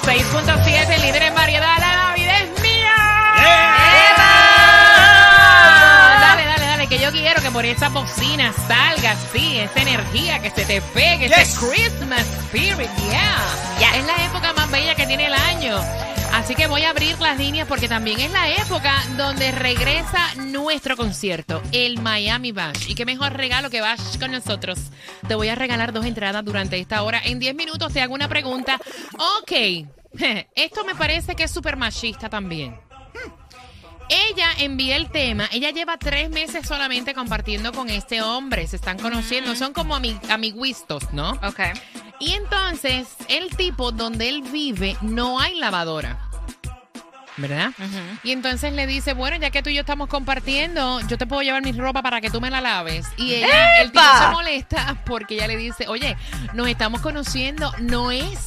106.7, líder en variedad. La Navidad es mía. Dale, dale, dale, que yo quiero que por esa bocina salga así, esa energía, que se te pegue, ese Christmas spirit, yeah. Es la época más bella que tiene el año. Así que voy a abrir las líneas porque también es la época donde regresa nuestro concierto, el Miami Bash. Y qué mejor regalo que Bash con nosotros. Te voy a regalar dos entradas durante esta hora. En 10 minutos te hago una pregunta. Ok, esto me parece que es súper machista también. Ella envía el tema. Ella lleva tres meses solamente compartiendo con este hombre. Se están conociendo. Son como ami- amiguistos, ¿no? Ok. Y entonces, el tipo donde él vive no hay lavadora. ¿Verdad? Y entonces le dice, bueno, ya que tú y yo estamos compartiendo, yo te puedo llevar mi ropa para que tú me la laves. Y ella, el tipo se molesta porque ella le dice, oye, nos estamos conociendo, no es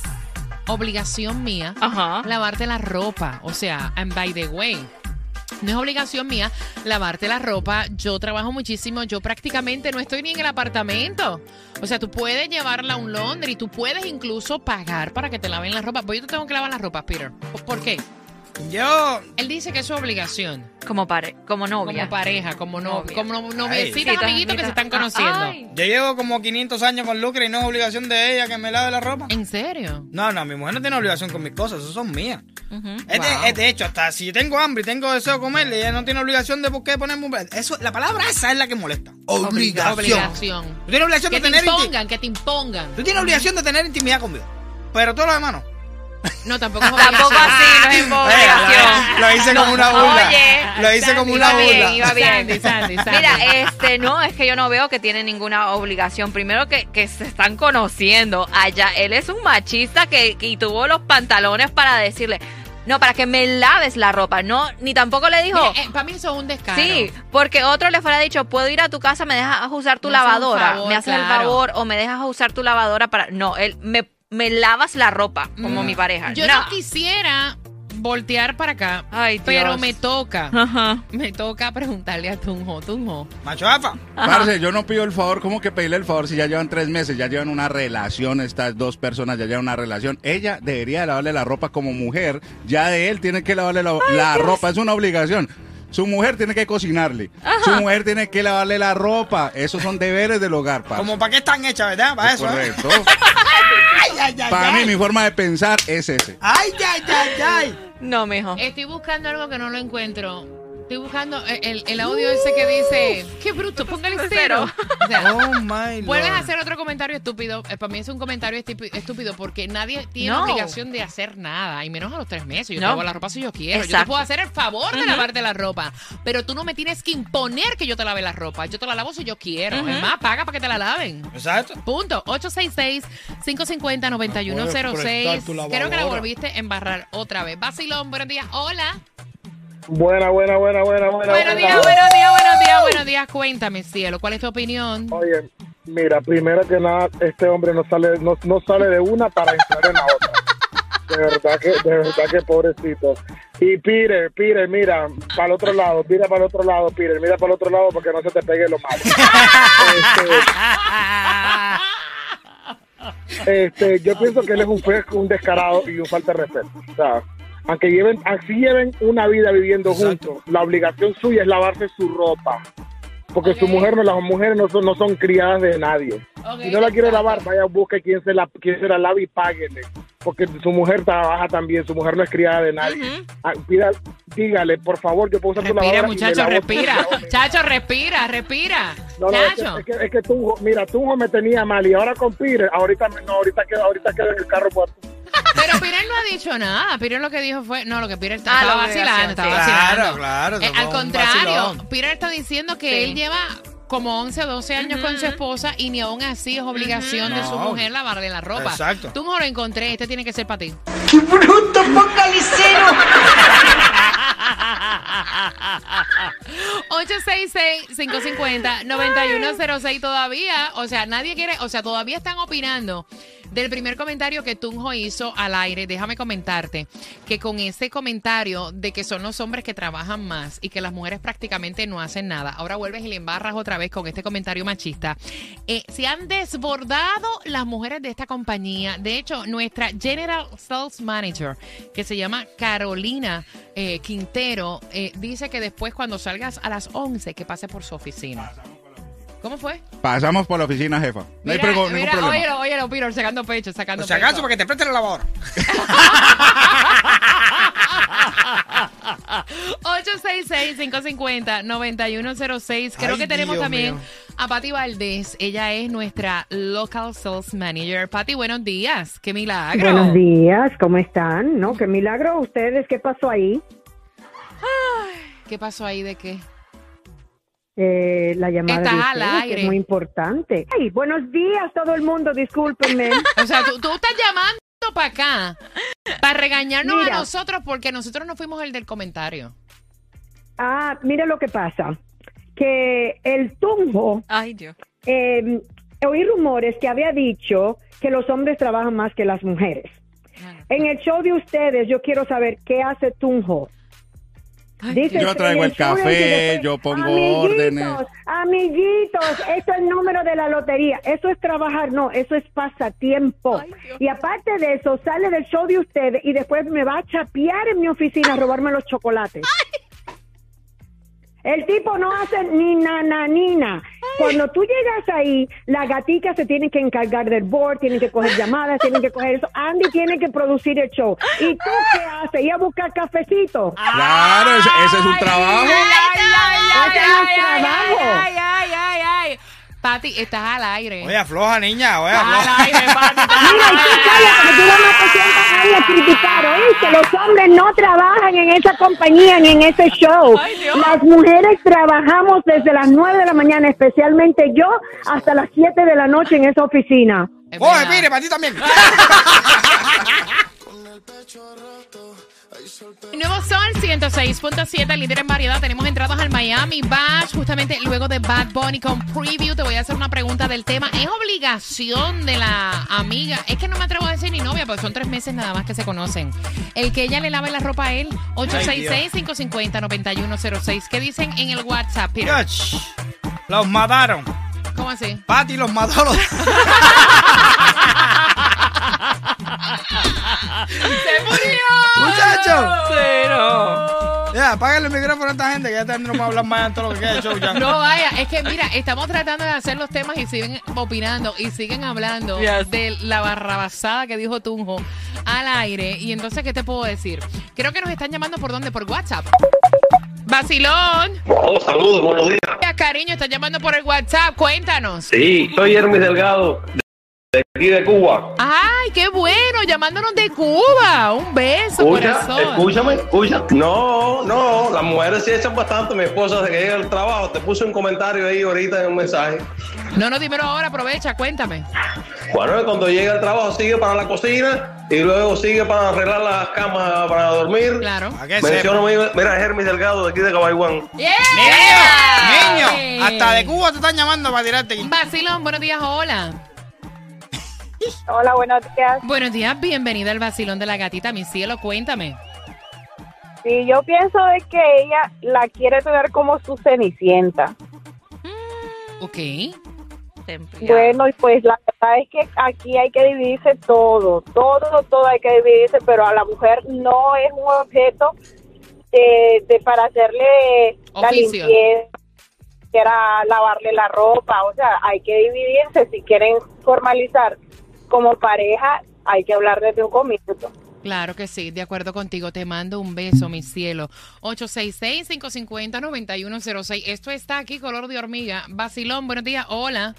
obligación mía Ajá. lavarte la ropa. O sea, and by the way, no es obligación mía lavarte la ropa. Yo trabajo muchísimo. Yo prácticamente no estoy ni en el apartamento. O sea, tú puedes llevarla a un laundry. Tú puedes incluso pagar para que te laven la ropa. Pues yo te tengo que lavar la ropa, Peter. ¿Por- ¿Por qué? Yo, Él dice que es su obligación. Como, pare como novia. Como pareja, como no, Novia. como no- Ay. noviecitas, Citas, amiguitos que se están conociendo. Ay. yo llevo como 500 años con Lucre y no es obligación de ella que me lave la ropa. ¿En serio? No, no, mi mujer no tiene obligación con mis cosas, esas son mías. Ujú. Es, de, Wow. es de hecho, hasta si tengo hambre y tengo deseo de comerle, ella no tiene obligación de por qué ponerme un... Eso, la palabra esa es la que molesta. Obligación. Obligación. Tú tienes obligación Que de te tener inti- impongan, que te impongan. Tú tienes obligación de tener intimidad conmigo. Pero todo lo demás no. No, tampoco es Tampoco así, no es obligación. Lo hice como una burla. Oye, Lo hice como una iba bien, burla. iba bien. Sandy, Sandy, Sandy. Mira, este, no, es que yo no veo que tiene ninguna obligación. Primero que, que se están conociendo allá. Él es un machista que, que- tuvo los pantalones para decirle, no, para que me laves la ropa. No, ni tampoco le dijo. para mí eso es un descaro. Sí, porque otro le fuera dicho, puedo ir a tu casa, me dejas usar tu Me lavadora, favor, me haces el favor o me dejas usar tu lavadora para... No, él me, me lavas la ropa como Mm. mi pareja. Yo no. no quisiera voltear para acá, Ay, pero me toca. Ajá. Me toca preguntarle a Tunjo, Tunjo. Macho afa. Parce, yo no pido el favor, ¿cómo que pedirle el favor si ya llevan tres meses? Ya llevan una relación, estas dos personas ya llevan una relación. Ella debería lavarle la ropa como mujer, ya de él tiene que lavarle la, la ropa, es una obligación. Su mujer tiene que cocinarle, su mujer tiene que lavarle la ropa, esos son deberes del hogar, parce. Como para qué están hechas, ¿verdad? Para eso. ¿eh? Ay, ay, Para mí, mi forma de pensar es ese. Ay, ay, ay, ay. No, mijo. Estoy buscando algo que no lo encuentro. Estoy buscando el, el- el audio ese que dice, qué bruto, póngale cero. O sea, Oh, my Vuelves a Lord. hacer otro comentario estúpido. Eh, para mí es un comentario estúpido porque nadie tiene No. obligación de hacer nada, y menos a los tres meses. Yo No. te lavo la ropa si yo quiero. Yo te puedo hacer el favor de lavarte la ropa, pero tú no me tienes que imponer que yo te lave la ropa. Yo te la lavo si yo quiero. Es más, paga para que te la laven. Exacto. Punto. 866-550-9106. Puedes prestar tu Creo que la volviste a embarrar otra vez. Vacilón, buenos días. Hola. Buena, buena, buena, buena, buena. Buenos días, buenos días, buenos días, buenos días. Cuéntame, cielo, ¿cuál es tu opinión? Oye, mira, primero que nada, este hombre no sale, no, no sale de una para entrar en la otra. De verdad que, de verdad que pobrecito. Y Peter, Peter, mira, para el otro lado, mira para el otro lado, Peter, mira para el otro lado porque no se te pegue lo malo. Este, este, yo pienso que él es un un descarado y un falta de respeto. O sea, aunque lleven, así lleven una vida viviendo Exacto. juntos, la obligación suya es lavarse su ropa. porque su mujer no, las mujeres no son, no son criadas de nadie. Si no la quiere exacto. lavar, vaya, busque quien se la, quien se la lave y páguele. Porque su mujer trabaja también, su mujer no es criada de nadie. Pida- dígale, por favor, yo puedo usar tu Respira, lavadora y me muchacho, respira. todo. Chacho, respira, respira. No, no, es que, Chacho. es que, es que Tunjo, mira, Tunjo me tenía mal y ahora con Pire, ahorita, me- no, ahorita queda, ahorita queda en el carro muerto. Ha dicho nada. Pirer lo que dijo fue. No, lo que Pirer Ah, estaba la vacilando. obligación, Estaba sí. vacilando. Claro, claro, Eh, al un contrario, vacilón. Está diciendo que Sí. él lleva como 11 o 12 años con su esposa y ni aún así es obligación de su No. mujer lavarle la ropa. Exacto. Tú no lo encontré. Este tiene que ser para ti. ¡Qué bruto, focalicero! 866-550-9106 todavía, o sea, nadie quiere, o sea, todavía están opinando del primer comentario que Tunjo hizo al aire. Déjame comentarte que con ese comentario de que son los hombres que trabajan más y que las mujeres prácticamente no hacen nada, ahora vuelves y le embarras otra vez con este comentario machista. Eh, se han desbordado las mujeres de esta compañía. De hecho, nuestra General Sales Manager, que se llama Carolina eh, Quintero, eh, dice que después cuando salgas a las 11 que pase por su oficina. ¿Cómo fue? Pasamos por la oficina, jefa. No hay Mira, prego- ningún mira, problema. óyelo, óyelo, Peter, sacando pecho, sacando Por si acaso, pecho. para que te preste la lavadora. 866-550-9106. Creo Ay, que tenemos Dios también mío. a Patti Valdés. Ella es nuestra Local Sales Manager. Patti, buenos días. ¡Qué milagro! Buenos días, ¿cómo están? ¿No? Qué milagro ustedes, ¿qué pasó ahí? ¿Qué pasó ahí de qué? Eh, la llamada Estás de al que aire. es muy importante. Ay, buenos días todo el mundo, discúlpenme. O sea, tú, tú estás llamando para acá para regañarnos Mira. a nosotros porque nosotros no fuimos el del comentario. ah, mira lo que pasa, que el Tunjo, Ay, Dios. eh, oí rumores que había dicho que los hombres trabajan más que las mujeres. En el show de ustedes, yo quiero saber qué hace Tunjo. Dice Yo traigo el café, yo pongo amiguitos, órdenes. Amiguitos, esto es el número de la lotería. Eso es trabajar, no, eso es pasatiempo. y aparte de eso, sale del show de ustedes y después me va a chapear en mi oficina a robarme los chocolates. El tipo no hace ni nananina. Cuando tú llegas ahí, las gaticas se tienen que encargar del board, tienen que coger llamadas, tienen que coger eso. Andy tiene que producir el show. ¿Y tú qué haces? ¿Ir a buscar cafecito? Claro, ese, ese es un trabajo. Ese es trabajo. Pati, estás al aire. Oye, afloja, niña, oye, Estás al afloja. aire, Pati. Mira, y tú cállate, que tú nada más te sientas a criticar, ¿oíste? Los hombres no trabajan en esa compañía ni en ese show. Ay, Dios. Las mujeres trabajamos desde las 9 de la mañana, especialmente yo, hasta las 7 de la noche en esa oficina. Es Oye, mire, para ti también. Nuevo Sol 106.7, líder en variedad. Tenemos entradas al Miami Bash. Justamente luego de Bad Bunny con Preview, te voy a hacer una pregunta del tema. ¿Es obligación de la amiga? Es que no me atrevo a decir ni novia, porque son tres meses nada más que se conocen. El que ella le lave la ropa a él. 866-550-9106. ¿Qué dicen en el WhatsApp? Peter? Los mataron. ¿Cómo así? Pati los mató. Pero. Ya, apágale el micrófono a esta gente que ya está- no vamos a hablar más en todo lo que queda de show ya. No vaya, es que mira, estamos tratando de hacer los temas y siguen opinando y siguen hablando Yes. de la barrabasada que dijo Tunjo al aire. Y entonces, ¿qué te puedo decir? Creo que nos están llamando por dónde? Por WhatsApp. Vacilón. Oh, saludos, buenos días. Cariño, están llamando por el WhatsApp. Cuéntanos. Sí, soy Hermes Delgado, de aquí de Cuba. Ay, qué bueno, llamándonos de Cuba. Un beso, Escucha, corazón. escúchame, escucha. No, no, las mujeres sí echan bastante. Mi esposa, desde que llega al trabajo, te puse un comentario ahí ahorita en un mensaje. No, no, dímelo ahora, aprovecha, cuéntame. Bueno, cuando llega al trabajo sigue para la cocina y luego sigue para arreglar las camas para dormir. Claro. ¿A qué Menciono, sepa? mi- mira, Hermes Delgado, de aquí de Cabayguán. ¡Yeah! Niño, niño, hasta de Cuba te están llamando para tirarte aquí. Vacilón, buenos días, hola. Hola, buenos días. Buenos días, bienvenida al vacilón de la gatita, mi cielo, cuéntame. Sí, yo pienso de que ella la quiere tener como su cenicienta. Ok. Bueno, y pues la verdad es que aquí hay que dividirse todo, todo, todo hay que dividirse, pero a la mujer no es un objeto de, de para hacerle la limpieza. quiera lavarle la ropa. O sea, hay que dividirse. Si quieren formalizar como pareja, hay que hablar desde un comienzo. Claro que sí, de acuerdo contigo. Te mando un beso, mi cielo. 866-550-9106. Esto está aquí, color de hormiga. Basilón, buenos días. Hola.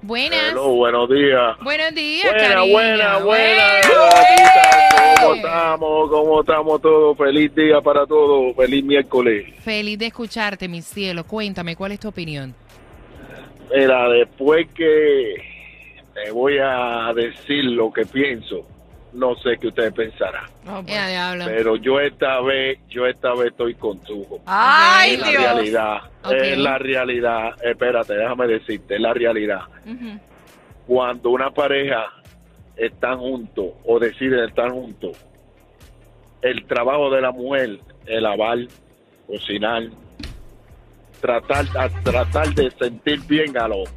Buenas. Hello, buenos días. Buenos días, Buena, cariño. buena, buena. ¿Cómo estamos? ¿Cómo estamos todos? Feliz día para todos. Feliz miércoles. Feliz de escucharte, mi cielo. Cuéntame, ¿cuál es tu opinión? Mira, después que te voy a decir lo que pienso, no sé qué ustedes pensarán. Diablo. Pero yo esta vez, yo esta vez estoy con tu. Ay, es la Dios. realidad, Ok. es la realidad. Espérate, déjame decirte, es la realidad. Cuando una pareja están juntos o deciden estar juntos, el trabajo de la mujer es lavar, cocinar, tratar, a- tratar de sentir bien al hombre.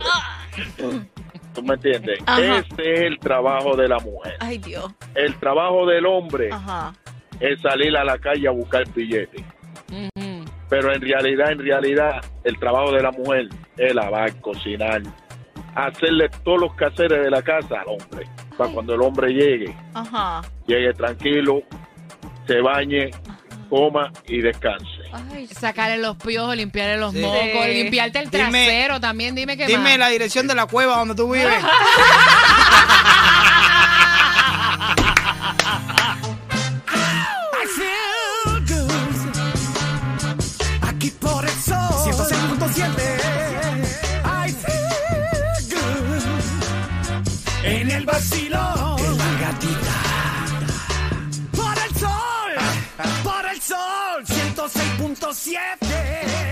¿Tú me entiendes? Ajá. Ese es el trabajo de la mujer. Ay, Dios. El trabajo del hombre Ajá. es salir a la calle a buscar billetes. Pero en realidad, en realidad, el trabajo de la mujer es lavar, cocinar, hacerle todos los quehaceres de la casa al hombre. Para cuando el hombre llegue, Ajá. llegue tranquilo, se bañe, coma y descanse. Ay, Sacarle los piojos, limpiarle los Sí. mocos, limpiarte el Dime- trasero también. Dime qué Dime más. la dirección de la cueva donde tú vives.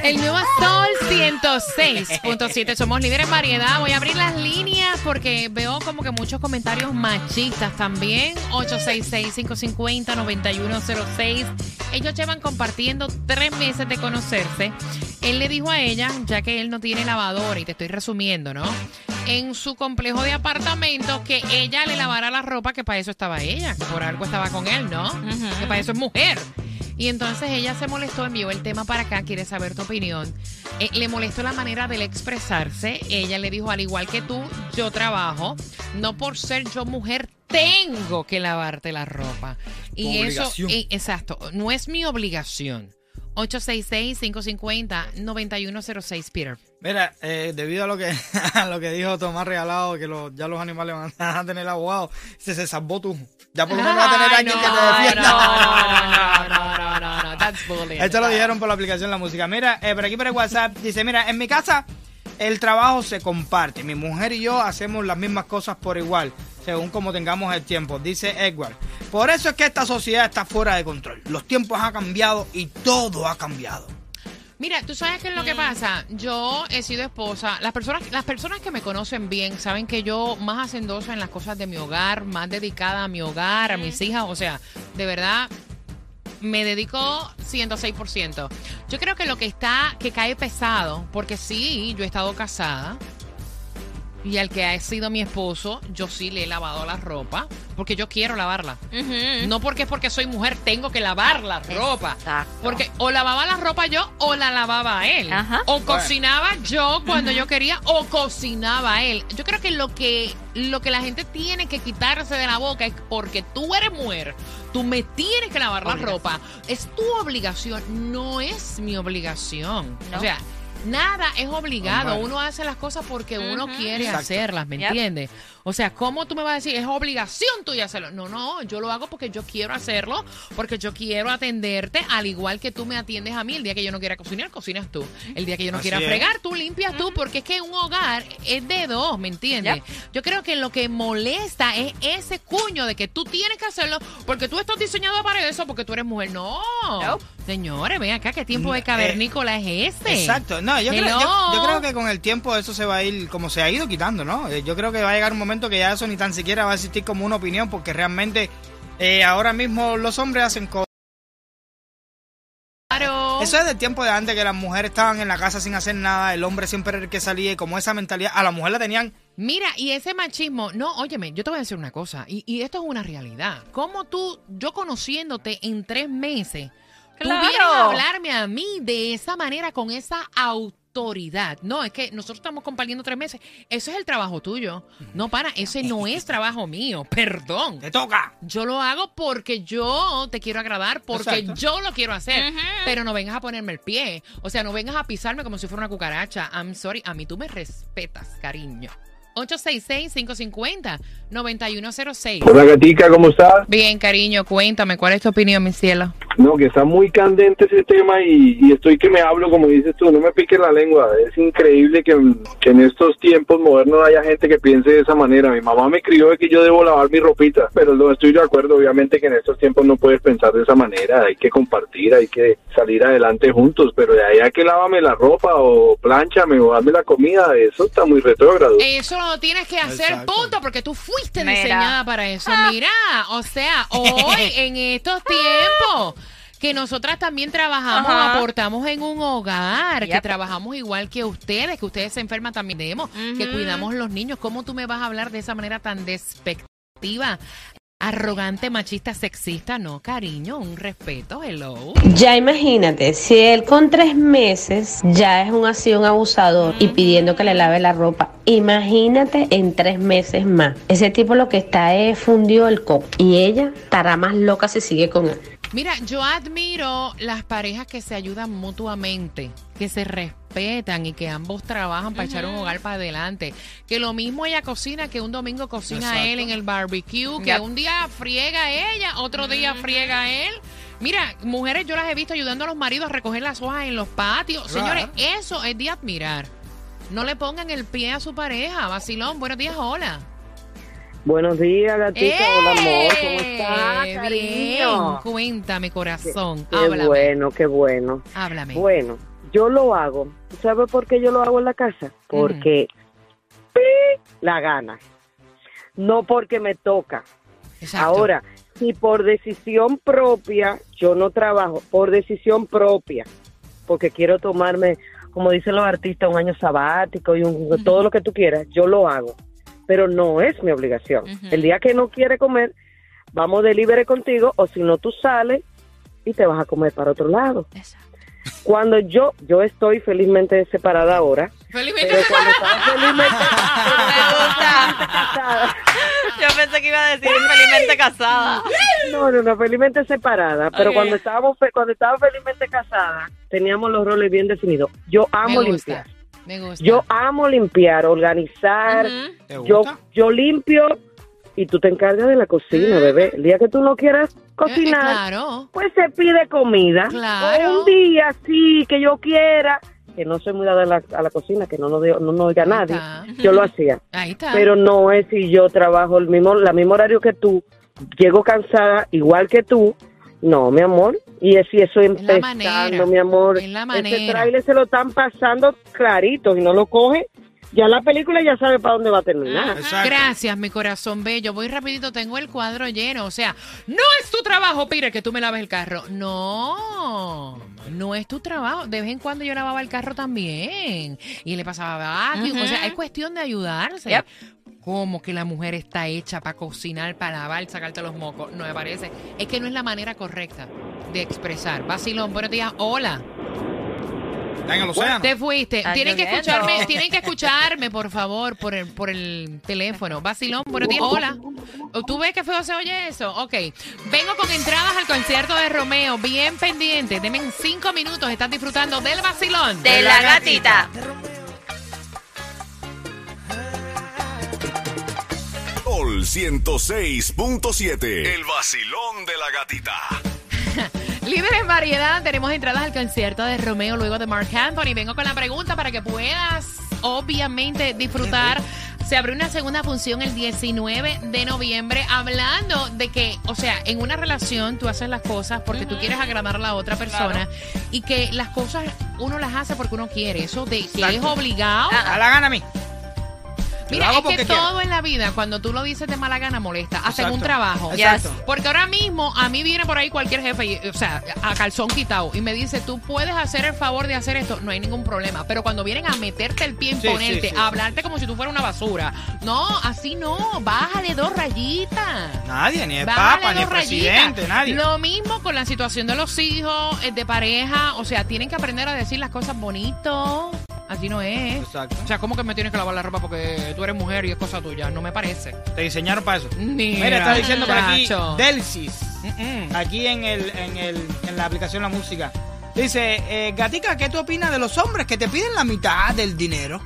El nuevo Sol 106.7. Somos líderes en variedad. Voy a abrir las líneas porque veo como que muchos comentarios machistas también. 866-550-9106. Ellos llevan compartiendo tres meses de conocerse. Él le dijo a ella, ya que él no tiene lavadora, y te estoy resumiendo, ¿no? En su complejo de apartamentos, que ella le lavara la ropa, que para eso estaba ella, que por algo estaba con él, ¿no? Que para eso es mujer. Y entonces ella se molestó, envió el tema para acá, quiere saber tu opinión. Eh, le molestó la manera de él expresarse. Ella le dijo, al igual que tú, yo trabajo. No por ser yo mujer, tengo que lavarte la ropa. Y eso, y- exacto, no es mi obligación. 866-550-9106, Peter. Mira, eh, debido a lo que a lo que dijo Tomás Regalado, que los- ya los animales van a tener abogado, se, se salvó tú. Ya por lo menos va a tener alguien no, que te defienda. No, no, no, no, no, no, that's bullying. Esto lo dijeron por la aplicación La Música. Mira, eh, por aquí por el WhatsApp dice, mira, en mi casa el trabajo se comparte. Mi mujer y yo hacemos las mismas cosas por igual, según como tengamos el tiempo, dice Edward. Por eso es que esta sociedad está fuera de control. Los tiempos han cambiado y todo ha cambiado. Mira, tú sabes qué es lo que pasa. Yo he sido esposa. Las personas, las personas que me conocen bien saben que yo más hacendosa en las cosas de mi hogar, más dedicada a mi hogar, a mis hijas. O sea, de verdad, me dedico 106%. Yo creo que lo que está, que cae pesado, porque sí, yo he estado casada. Y al que ha sido mi esposo, yo sí le he lavado la ropa, porque yo quiero lavarla. No porque es porque soy mujer tengo que lavar la ropa. Exacto. Porque o lavaba la ropa yo o la lavaba él. Ajá. O cocinaba yo cuando yo quería o cocinaba él. Yo creo que lo que lo que la gente tiene que quitarse de la boca es porque tú eres mujer, tú me tienes que lavar la ropa. Es tu obligación, no es mi obligación. No. O sea, nada es obligado. Normal. Uno hace las cosas porque uno quiere Exacto. hacerlas, ¿me Yep. entiendes? O sea, ¿cómo tú me vas a decir es obligación tuya hacerlo? No, no, yo lo hago porque yo quiero hacerlo, porque yo quiero atenderte al igual que tú me atiendes a mí. El día que yo no quiera cocinar, cocinas tú. El día que yo no Así quiera es. fregar, tú limpias tú, porque es que un hogar es de dos, ¿me entiendes? Yo creo que lo que molesta es ese cuño de que tú tienes que hacerlo porque tú estás diseñado para eso, porque tú eres mujer. No, Nope. Señores, ven acá, ¿qué tiempo de Eh, cavernícola es este? Exacto. No, yo creo, yo, yo creo que con el tiempo eso se va a ir, como se ha ido quitando, ¿no? Eh, Yo creo que va a llegar un momento que ya eso ni tan siquiera va a existir como una opinión, porque realmente eh, ahora mismo los hombres hacen cosas. Claro. Eso es del tiempo de antes, que las mujeres estaban en la casa sin hacer nada, el hombre siempre era el que salía, y como esa mentalidad, a la mujer la tenían Mira, y ese machismo, no, óyeme, yo te voy a decir una cosa, y, y esto es una realidad. Como tú, yo conociéndote en tres meses, Claro. Tú vienes a hablarme a mí de esa manera, con esa autoridad. No, es que nosotros estamos compartiendo tres meses. Eso es el trabajo tuyo. No, para, ese no es trabajo mío. Perdón. Te toca. Yo lo hago porque yo te quiero agradar, porque Exacto. yo lo quiero hacer. Pero no vengas a ponerme el pie. O sea, no vengas a pisarme como si fuera una cucaracha. I'm sorry. A mí tú me respetas, cariño. 866-550-9106. Hola gatica, ¿cómo estás? Bien, cariño, cuéntame, ¿cuál es tu opinión, mi cielo? No, que está muy candente ese tema y, y estoy que me hablo, como dices tú, no me piques la lengua. Es increíble que, que en estos tiempos modernos haya gente que piense de esa manera. Mi mamá me crió de que yo debo lavar mi ropita, pero no estoy de acuerdo, obviamente que en estos tiempos no puedes pensar de esa manera. Hay que compartir, hay que salir adelante juntos, pero de ahí a que lávame la ropa o planchame o dame la comida, eso está muy retrógrado. Eso lo tienes que hacer, Exacto. punto, porque tú fuiste Mira. diseñada para eso. Mira, o sea, hoy, en estos tiempos, que nosotras también trabajamos, Ajá. aportamos en un hogar, que trabajamos igual que ustedes, que ustedes se enferman también demos, que cuidamos los niños. ¿Cómo tú me vas a hablar de esa manera tan despectiva? Arrogante, machista, sexista, no, cariño, un respeto, hello. Ya imagínate, si él con tres meses ya es un así un abusador y pidiendo que le lave la ropa, imagínate en tres meses más. Ese tipo lo que está es fundió el copo y ella estará más loca si sigue con él. Mira, yo admiro las parejas que se ayudan mutuamente, que se respetan y que ambos trabajan para echar un hogar para adelante. Que lo mismo ella cocina, que un domingo cocina Exacto. él en el barbecue, que Yep. un día friega ella, otro día friega él. Mira, mujeres yo las he visto ayudando a los maridos a recoger las hojas en los patios. Señores, eso es de admirar. No le pongan el pie a su pareja. Vacilón, buenos días, hola. Buenos días, gatita. Hola, amor. ¿Cómo ¡Eh! estás, Bien, cariño? cuéntame, corazón. Qué Háblame. bueno, qué bueno. Háblame. Bueno, yo lo hago. ¿Tú ¿Sabes por qué yo lo hago en la casa? Porque pi, la gana. No porque me toca. Exacto. Ahora, si por decisión propia yo no trabajo, por decisión propia, porque quiero tomarme, como dicen los artistas, un año sabático y un- todo lo que tú quieras, yo lo hago. Pero no es mi obligación. El día que no quiere comer, vamos de libre contigo, o si no, tú sales y te vas a comer para otro lado. Exacto. Cuando yo, yo estoy felizmente separada ahora, Felizmente. pero cuando estaba felizmente, casada, Yo pensé que iba a decir felizmente casada. No, no, no, felizmente separada. Pero cuando estábamos, cuando estaba felizmente casada, teníamos los roles bien definidos. Yo amo limpiar. Me gusta. Yo amo limpiar, organizar. Ujú. ¿Te Yo, gusta? yo limpio y tú te encargas de la cocina, bebé. El día que tú no quieras Eh, eh, cocinar, claro. pues se pide comida. Claro. O un día sí que yo quiera, que no soy muy dada a la, a la cocina, que no nos no, no oiga nadie, está. yo lo hacía. Ahí está. Pero no es si yo trabajo el mismo, la mismo horario que tú, llego cansada igual que tú. No, mi amor. Y es, y eso empezando, manera, mi amor. Ese trailer se lo están pasando clarito y no lo coge. Ya la película ya sabe para dónde va a terminar. Exacto. Gracias, mi corazón bello. Voy rapidito, tengo el cuadro lleno. O sea, no es tu trabajo, Pire, que tú me laves el carro. No, no es tu trabajo. De vez en cuando yo lavaba el carro también. Y le pasaba vacuum. O sea, es cuestión de ayudarse. Yep. Como que la mujer está hecha para cocinar, para lavar, sacarte los mocos. No me parece. Es que no es la manera correcta de expresar. Vacilón, buenos días. Hola. Está en el océano. Te fuiste. Tienen que escucharme, tienen que escucharme, por favor, por el, por el teléfono. Vacilón, buenos días. Hola. ¿Tú ves que feo se oye eso? Ok. Vengo con entradas al concierto de Romeo. Bien pendiente. Denme en cinco minutos. Estás disfrutando del vacilón. De la gatita. Sol 106.7. El vacilón de la gatita. Líder en variedad, tenemos entradas al concierto de Romeo luego de Mark Anthony. Vengo con la pregunta para que puedas, obviamente, disfrutar. Se abre una segunda función el 19 de noviembre hablando de que, o sea, en una relación tú haces las cosas porque tú quieres agradar a la otra persona y que las cosas uno las hace porque uno quiere. Eso de que es obligado. A la gana a mí. Mira, es que quiero. todo en la vida, cuando tú lo dices de mala gana, molesta. Hasta en un trabajo. Exacto. Porque ahora mismo a mí viene por ahí cualquier jefe, y, o sea, a calzón quitado, y me dice, tú puedes hacer el favor de hacer esto, no hay ningún problema. Pero cuando vienen a meterte el pie en Sí, ponerte, sí, sí. a hablarte como si tú fueras una basura, no, así no, bájale dos rayitas. Nadie, ni el Bájale Papa, ni el presidente, nadie. Lo mismo con la situación de los hijos, eh, de pareja. O sea, tienen que aprender a decir las cosas bonito. Así no es. Exacto. O sea, ¿cómo que me tienes que lavar la ropa porque tú eres mujer y es cosa tuya? No me parece. Te diseñaron para eso. Mira, Mira, está diciendo por aquí. Delsis. Aquí en el, en el, en la aplicación La Música. Dice, eh, Gatica, ¿qué tú opinas de los hombres que te piden la mitad del dinero?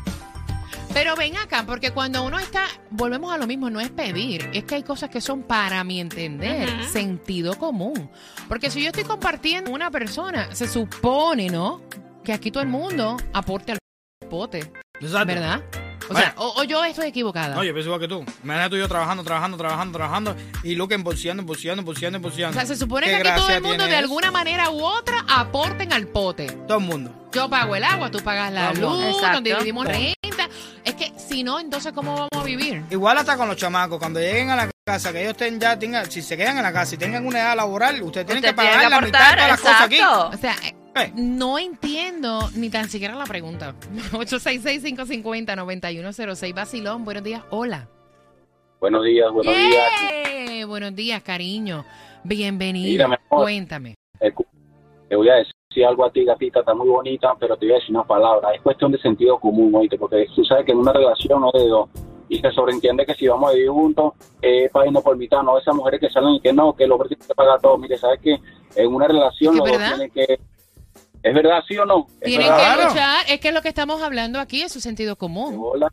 Pero ven acá, porque cuando uno está, volvemos a lo mismo, no es pedir, es que hay cosas que son, para mi entender, sentido común. Porque si yo estoy compartiendo una persona, se supone, ¿no? Que aquí todo el mundo aporte al pote. ¿Verdad? O sea, o, o yo estoy equivocada. No, yo pienso igual que tú. Imagínate tú y yo trabajando, trabajando, trabajando, trabajando. Y Luke embolsillando, embolsillando, embolsillando, o embolsillando. sea, se supone ¿Qué que aquí todo el mundo tiene de eso? alguna manera u otra aporten al pote. Todo el mundo. Yo pago el agua, tú pagas la Todo luz, Exacto. nos dividimos Todo. renta. Es que si no, entonces ¿cómo vamos a vivir? Igual hasta con los chamacos, cuando lleguen a la casa, que ellos estén ya, tengan, si se quedan en la casa y tengan una edad laboral, ustedes tienen Usted que tiene pagar que la mitad de todas las cosas aquí. exacto. O sea, eh, no entiendo ni tan siquiera la pregunta. 866-550-9106. Basilón, buenos días. Hola. Buenos días, buenos días. Buenos días, cariño. Bienvenido. Mira. Cuéntame. Te voy a decir algo a ti, gatita, está muy bonita, pero te voy a decir una palabra. Es cuestión de sentido común, oíste, porque tú sabes que en una relación no es de dos. Y se sobreentiende que si vamos a vivir juntos, eh, pagando por mitad, no esas mujeres que salen y que no, que el hombre tiene que pagar todo. Mire, ¿sabes que En una relación ¿Es los dos tienen que... ¿Es verdad, sí o no? ¿Es Tienen verdad? que luchar. Es que es lo que estamos hablando aquí es su sentido común. Hola.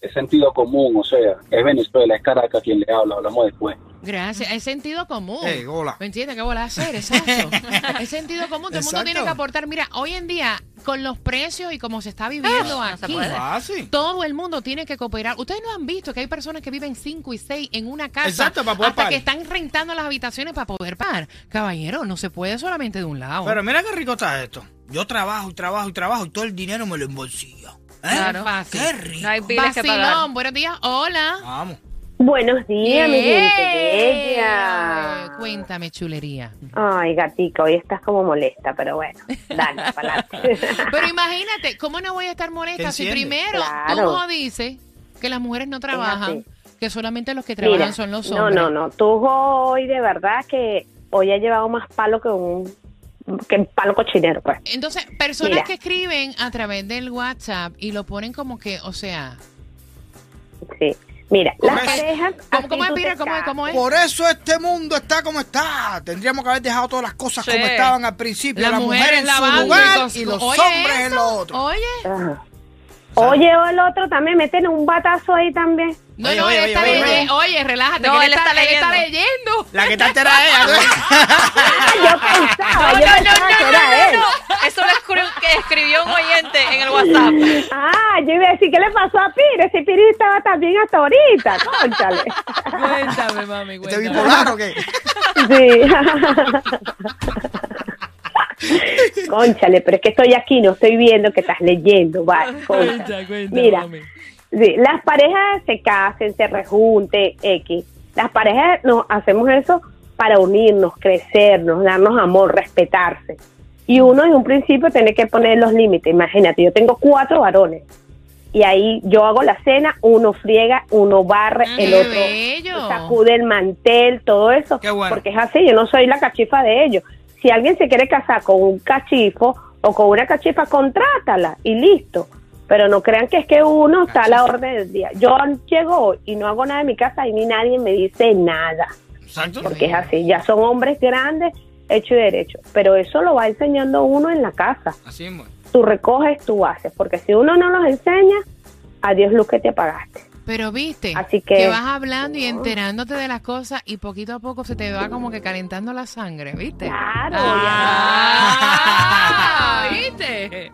Es sentido común, o sea, es Venezuela, es Caracas quien le habla, hablamos después. Gracias. Es sentido común. Ey, hola. ¿Me entiendes? ¿Qué bola hacer? Exacto. es sentido común. Todo el mundo tiene que aportar. Mira, hoy en día, con los precios y como se está viviendo Ah, aquí, todo el mundo tiene que cooperar. Ustedes no han visto que hay personas que viven 5 y 6 en una casa Exacto, para poder hasta pagar. que están rentando las habitaciones para poder pagar. Caballero, no se puede solamente de un lado. Pero mira qué rico está esto. Yo trabajo y trabajo y trabajo y todo el dinero me lo embolsillo. ¿Eh? Claro. Fácil. Qué rico. No hay biles que pagar. Vacilón, buenos días. Hola. Vamos. Buenos días, mi gente bella. Cuéntame, chulería. Ay, gatica, hoy estás como molesta, pero bueno, dale, para Pero imagínate, ¿cómo no voy a estar molesta si primero Claro. tú dices que las mujeres no trabajan, que solamente los que trabajan Mira, son los no, hombres? no, no, tú hoy de verdad que hoy ha llevado más palo que un que palo cochinero, pues. Entonces, personas Mira. que escriben a través del WhatsApp y lo ponen como que, o sea, Sí. Mira, las Correcto. parejas. ¿cómo, cómo es, Peter? ¿Cómo es? ¿Cómo es? Por eso este mundo está como está. Tendríamos que haber dejado todas las cosas Sí. como estaban al principio. Las La mujer mujeres en su lugar y los hombres en eso, lo otro. Oye, Ajá. Oye, o el otro también, meten un batazo ahí también. no, Oye, no, oye, él oye, está oye, leyendo. Oye, relájate, No, que él está él está leyendo. La que te era ella. Ah, yo pensaba, No, yo no, no, pensaba no, que no, era él. no, no. Eso lo escribió, que escribió un oyente en el WhatsApp. Ah, yo iba a decir, ¿qué le pasó a Pire? Si Pire estaba también hasta ahorita, cónchale. Cuéntame, mami, ¿Te cuéntame. bipolar o qué? Sí. Cónchale, pero es que estoy aquí, no estoy viendo que estás leyendo, vale. Cuenta, cuenta, Mira, mami. sí, las parejas se casen, se rejunten, X. Las parejas nos hacemos eso para unirnos, crecernos, darnos amor, respetarse. Y uno en un principio tiene que poner los límites. Imagínate, yo tengo cuatro varones. Y ahí yo hago la cena, uno friega, uno barre, el ¡Qué otro bello! sacude el mantel, todo eso. Qué bueno. Porque es así, yo no soy la cachifa de ellos. Si alguien se quiere casar con un cachifo o con una cachifa, contrátala y listo. Pero no crean que es que uno está a la orden del día. Yo llego y no hago nada en mi casa y ni nadie me dice nada. Exacto. Porque es así, ya son hombres grandes, hecho y derecho. Pero eso lo va enseñando uno en la casa. Así es. Tú recoges, tú haces. Porque si uno no los enseña, adiós luz que te pagaste. Pero viste, Así que- vas hablando y enterándote de las cosas y poquito a poco se te va como que calentando la sangre, ¿viste? Claro, Ah, ¿Viste?